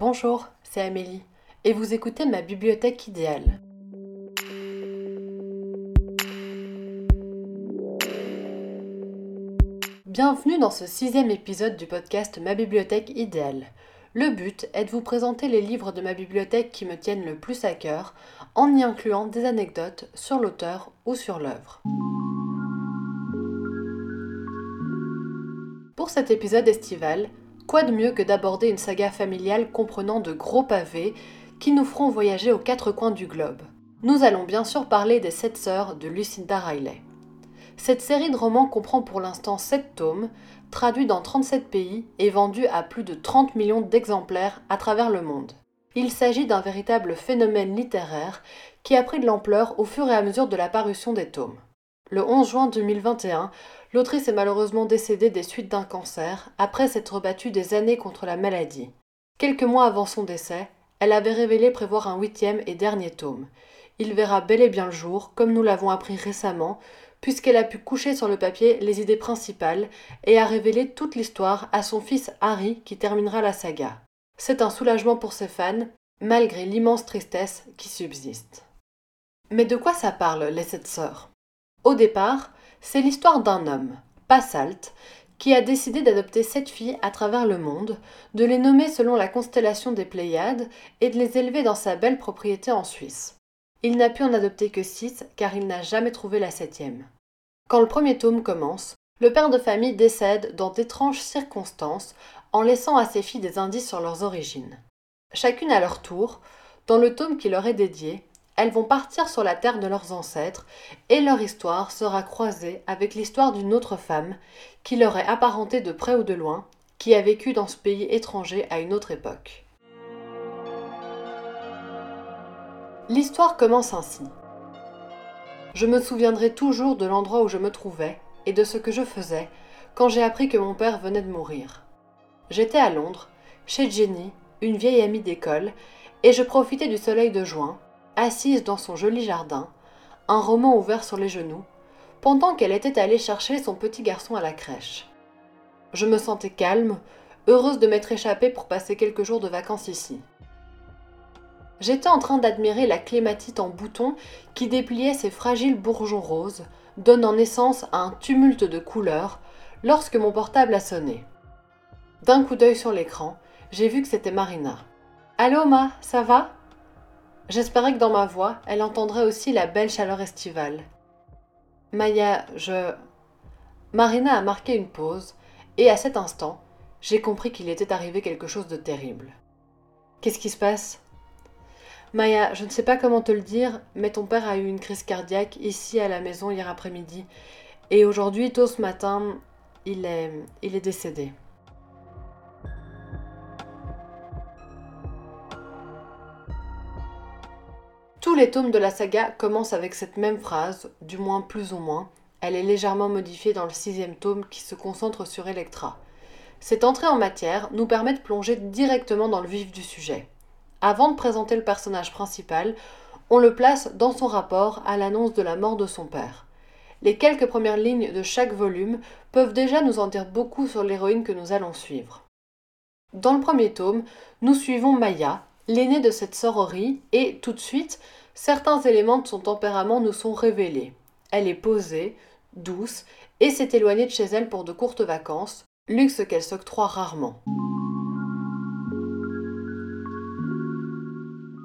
Bonjour, c'est Amélie, et vous écoutez ma bibliothèque idéale. Bienvenue dans ce sixième épisode du podcast Ma bibliothèque idéale. Le but est de vous présenter les livres de ma bibliothèque qui me tiennent le plus à cœur, en y incluant des anecdotes sur l'auteur ou sur l'œuvre. Pour cet épisode estival, Quoi de mieux que d'aborder une saga familiale comprenant de gros pavés qui nous feront voyager aux quatre coins du globe? Nous allons bien sûr parler des Sept Sœurs de Lucinda Riley. Cette série de romans comprend pour l'instant 7 tomes, traduits dans 37 pays et vendus à plus de 30 millions d'exemplaires à travers le monde. Il s'agit d'un véritable phénomène littéraire qui a pris de l'ampleur au fur et à mesure de la parution des tomes. Le 11 juin 2021, l'autrice est malheureusement décédée des suites d'un cancer après s'être battue des années contre la maladie. Quelques mois avant son décès, elle avait révélé prévoir un huitième et dernier tome. Il verra bel et bien le jour, comme nous l'avons appris récemment, puisqu'elle a pu coucher sur le papier les idées principales et a révélé toute l'histoire à son fils Harry qui terminera la saga. C'est un soulagement pour ses fans, malgré l'immense tristesse qui subsiste. Mais de quoi ça parle, les sept sœurs? Au départ, c'est l'histoire d'un homme, Passalt, qui a décidé d'adopter sept filles à travers le monde, de les nommer selon la constellation des Pléiades et de les élever dans sa belle propriété en Suisse. Il n'a pu en adopter que six car il n'a jamais trouvé la septième. Quand le premier tome commence, le père de famille décède dans d'étranges circonstances en laissant à ses filles des indices sur leurs origines. Chacune à leur tour, dans le tome qui leur est dédié, elles vont partir sur la terre de leurs ancêtres et leur histoire sera croisée avec l'histoire d'une autre femme qui leur est apparentée de près ou de loin, qui a vécu dans ce pays étranger à une autre époque. L'histoire commence ainsi. Je me souviendrai toujours de l'endroit où je me trouvais et de ce que je faisais quand j'ai appris que mon père venait de mourir. J'étais à Londres, chez Jenny, une vieille amie d'école, et je profitais du soleil de juin, assise dans son joli jardin, un roman ouvert sur les genoux, pendant qu'elle était allée chercher son petit garçon à la crèche. Je me sentais calme, heureuse de m'être échappée pour passer quelques jours de vacances ici. J'étais en train d'admirer la clématite en bouton qui dépliait ses fragiles bourgeons roses, donnant naissance à un tumulte de couleurs, lorsque mon portable a sonné. D'un coup d'œil sur l'écran, j'ai vu que c'était Marina. Allô, Ma, ça va? J'espérais que dans ma voix, elle entendrait aussi la belle chaleur estivale. Maya, je. Marina a marqué une pause, et à cet instant, j'ai compris qu'il était arrivé quelque chose de terrible. Qu'est-ce qui se passe? Maya, je ne sais pas comment te le dire, mais ton père a eu une crise cardiaque ici à la maison hier après-midi. Et aujourd'hui, tôt ce matin, il est. il est décédé. Les tomes de la saga commencent avec cette même phrase, du moins plus ou moins. Elle est légèrement modifiée dans le sixième tome qui se concentre sur Electra. Cette entrée en matière nous permet de plonger directement dans le vif du sujet. Avant de présenter le personnage principal, on le place dans son rapport à l'annonce de la mort de son père. Les quelques premières lignes de chaque volume peuvent déjà nous en dire beaucoup sur l'héroïne que nous allons suivre. Dans le premier tome, nous suivons Maya, l'aînée de cette sororie, et tout de suite, certains éléments de son tempérament nous sont révélés. Elle est posée, douce, et s'est éloignée de chez elle pour de courtes vacances, luxe qu'elle s'octroie rarement.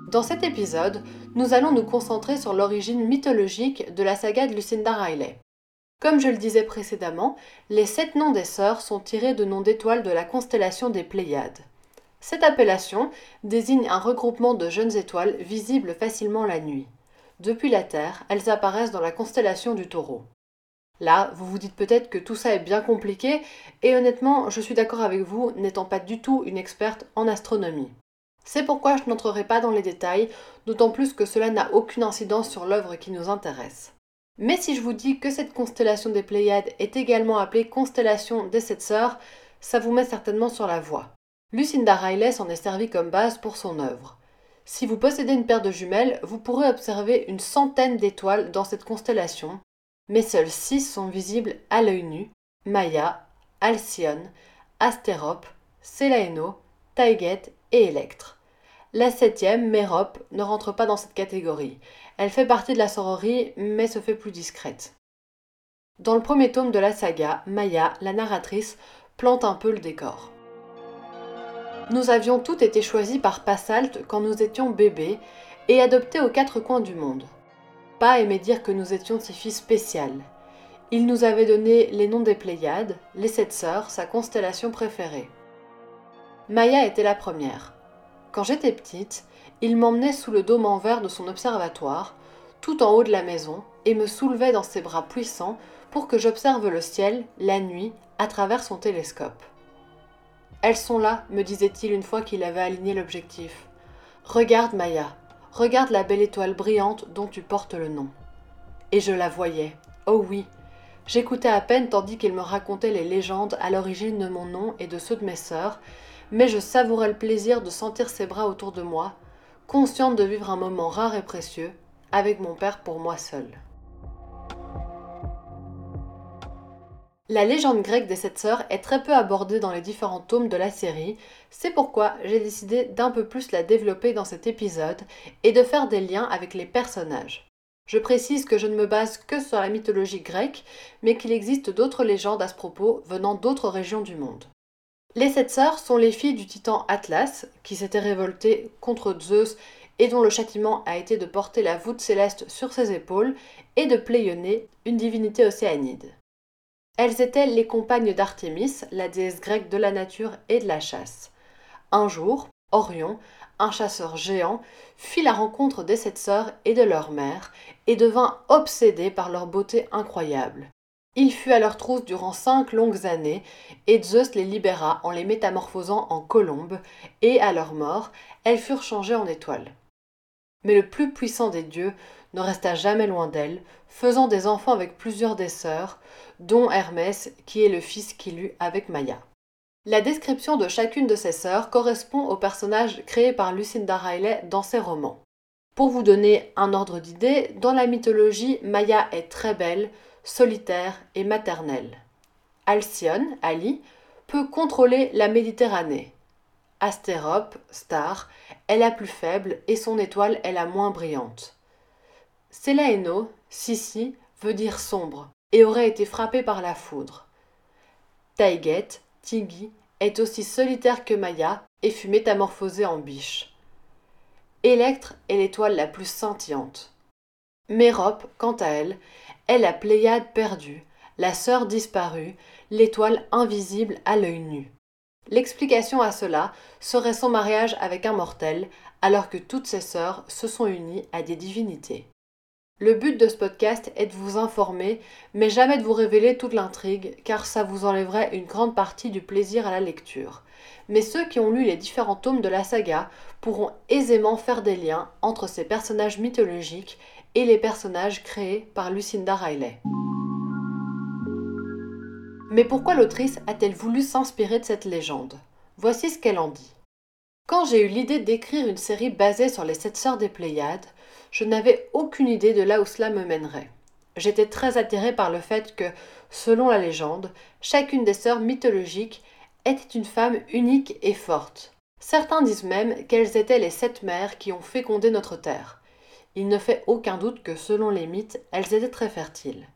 Dans cet épisode, nous allons nous concentrer sur l'origine mythologique de la saga de Lucinda Riley. Comme je le disais précédemment, les sept noms des sœurs sont tirés de noms d'étoiles de la constellation des Pléiades. Cette appellation désigne un regroupement de jeunes étoiles visibles facilement la nuit. Depuis la Terre, elles apparaissent dans la constellation du taureau. Là, vous vous dites peut-être que tout ça est bien compliqué, et honnêtement, je suis d'accord avec vous, n'étant pas du tout une experte en astronomie. C'est pourquoi je n'entrerai pas dans les détails, d'autant plus que cela n'a aucune incidence sur l'œuvre qui nous intéresse. Mais si je vous dis que cette constellation des Pléiades est également appelée constellation des sept sœurs, ça vous met certainement sur la voie. Lucinda Riley s'en est servi comme base pour son œuvre. Si vous possédez une paire de jumelles, vous pourrez observer une centaine d'étoiles dans cette constellation, mais seules six sont visibles à l'œil nu Maya, Alcyone, Astérope, Selaeno, Taiget et Electre. La septième, Mérope, ne rentre pas dans cette catégorie. Elle fait partie de la sororie, mais se fait plus discrète. Dans le premier tome de la saga, Maya, la narratrice, plante un peu le décor. Nous avions toutes été choisis par Passalt quand nous étions bébés et adoptés aux quatre coins du monde. Pas aimait dire que nous étions ses filles spéciales. Il nous avait donné les noms des Pléiades, les sept sœurs, sa constellation préférée. Maya était la première. Quand j'étais petite, il m'emmenait sous le dôme en verre de son observatoire, tout en haut de la maison, et me soulevait dans ses bras puissants pour que j'observe le ciel, la nuit, à travers son télescope. Elles sont là, me disait-il une fois qu'il avait aligné l'objectif. Regarde, Maya, regarde la belle étoile brillante dont tu portes le nom. Et je la voyais. Oh oui. J'écoutais à peine tandis qu'il me racontait les légendes à l'origine de mon nom et de ceux de mes sœurs, mais je savourais le plaisir de sentir ses bras autour de moi, consciente de vivre un moment rare et précieux, avec mon père pour moi seul. La légende grecque des sept sœurs est très peu abordée dans les différents tomes de la série, c'est pourquoi j'ai décidé d'un peu plus la développer dans cet épisode et de faire des liens avec les personnages. Je précise que je ne me base que sur la mythologie grecque, mais qu'il existe d'autres légendes à ce propos venant d'autres régions du monde. Les sept sœurs sont les filles du titan Atlas, qui s'était révolté contre Zeus et dont le châtiment a été de porter la voûte céleste sur ses épaules, et de Pléioné, une divinité océanide. Elles étaient les compagnes d'Artémis, la déesse grecque de la nature et de la chasse. Un jour, Orion, un chasseur géant, fit la rencontre des sept sœurs et de leur mère, et devint obsédé par leur beauté incroyable. Il fut à leur trousse durant cinq longues années, et Zeus les libéra en les métamorphosant en colombes, et à leur mort, elles furent changées en étoiles. Mais le plus puissant des dieux ne resta jamais loin d'elle, faisant des enfants avec plusieurs des sœurs, dont Hermès, qui est le fils qu'il eut avec Maya. La description de chacune de ses sœurs correspond au personnage créé par Lucinda Riley dans ses romans. Pour vous donner un ordre d'idée, dans la mythologie, Maya est très belle, solitaire et maternelle. Alcyone, Ali, peut contrôler la Méditerranée. Astérope, star, est la plus faible et son étoile est la moins brillante. Selaeno, Sissi, veut dire sombre et aurait été frappé par la foudre. Taïget, Tigui, est aussi solitaire que Maya et fut métamorphosée en biche. Électre est l'étoile la plus scintillante. Mérope, quant à elle, est la Pléiade perdue, la sœur disparue, l'étoile invisible à l'œil nu. L'explication à cela serait son mariage avec un mortel, alors que toutes ses sœurs se sont unies à des divinités. Le but de ce podcast est de vous informer, mais jamais de vous révéler toute l'intrigue, car ça vous enlèverait une grande partie du plaisir à la lecture. Mais ceux qui ont lu les différents tomes de la saga pourront aisément faire des liens entre ces personnages mythologiques et les personnages créés par Lucinda Riley. Mais pourquoi l'autrice a-t-elle voulu s'inspirer de cette légende? Voici ce qu'elle en dit. Quand j'ai eu l'idée d'écrire une série basée sur les sept sœurs des Pléiades, je n'avais aucune idée de là où cela me mènerait. J'étais très attirée par le fait que, selon la légende, chacune des sœurs mythologiques était une femme unique et forte. Certains disent même qu'elles étaient les sept mères qui ont fécondé notre terre. Il ne fait aucun doute que, selon les mythes, elles étaient très fertiles.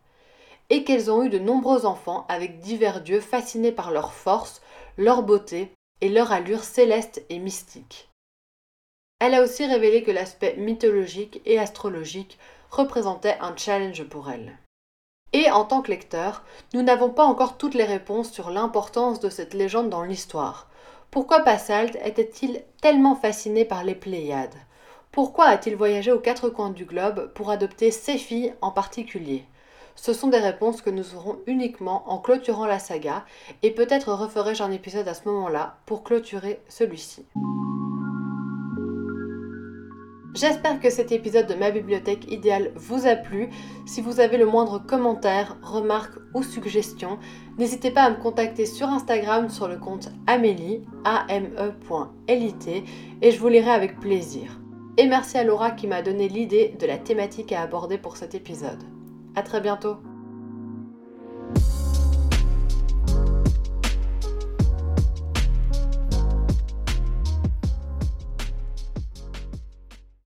Et qu'elles ont eu de nombreux enfants avec divers dieux fascinés par leur force, leur beauté et leur allure céleste et mystique. Elle a aussi révélé que l'aspect mythologique et astrologique représentait un challenge pour elle. Et en tant que lecteur, nous n'avons pas encore toutes les réponses sur l'importance de cette légende dans l'histoire. Pourquoi Passalt était-il tellement fasciné par les Pléiades? Pourquoi a-t-il voyagé aux quatre coins du globe pour adopter ses filles en particulier? Ce sont des réponses que nous aurons uniquement en clôturant la saga, et peut-être referai-je un épisode à ce moment-là pour clôturer celui-ci. J'espère que cet épisode de ma bibliothèque idéale vous a plu. Si vous avez le moindre commentaire, remarque ou suggestion, n'hésitez pas à me contacter sur Instagram sur le compte amélie, ame.lit, et je vous lirai avec plaisir. Et merci à Laura qui m'a donné l'idée de la thématique à aborder pour cet épisode. A très bientôt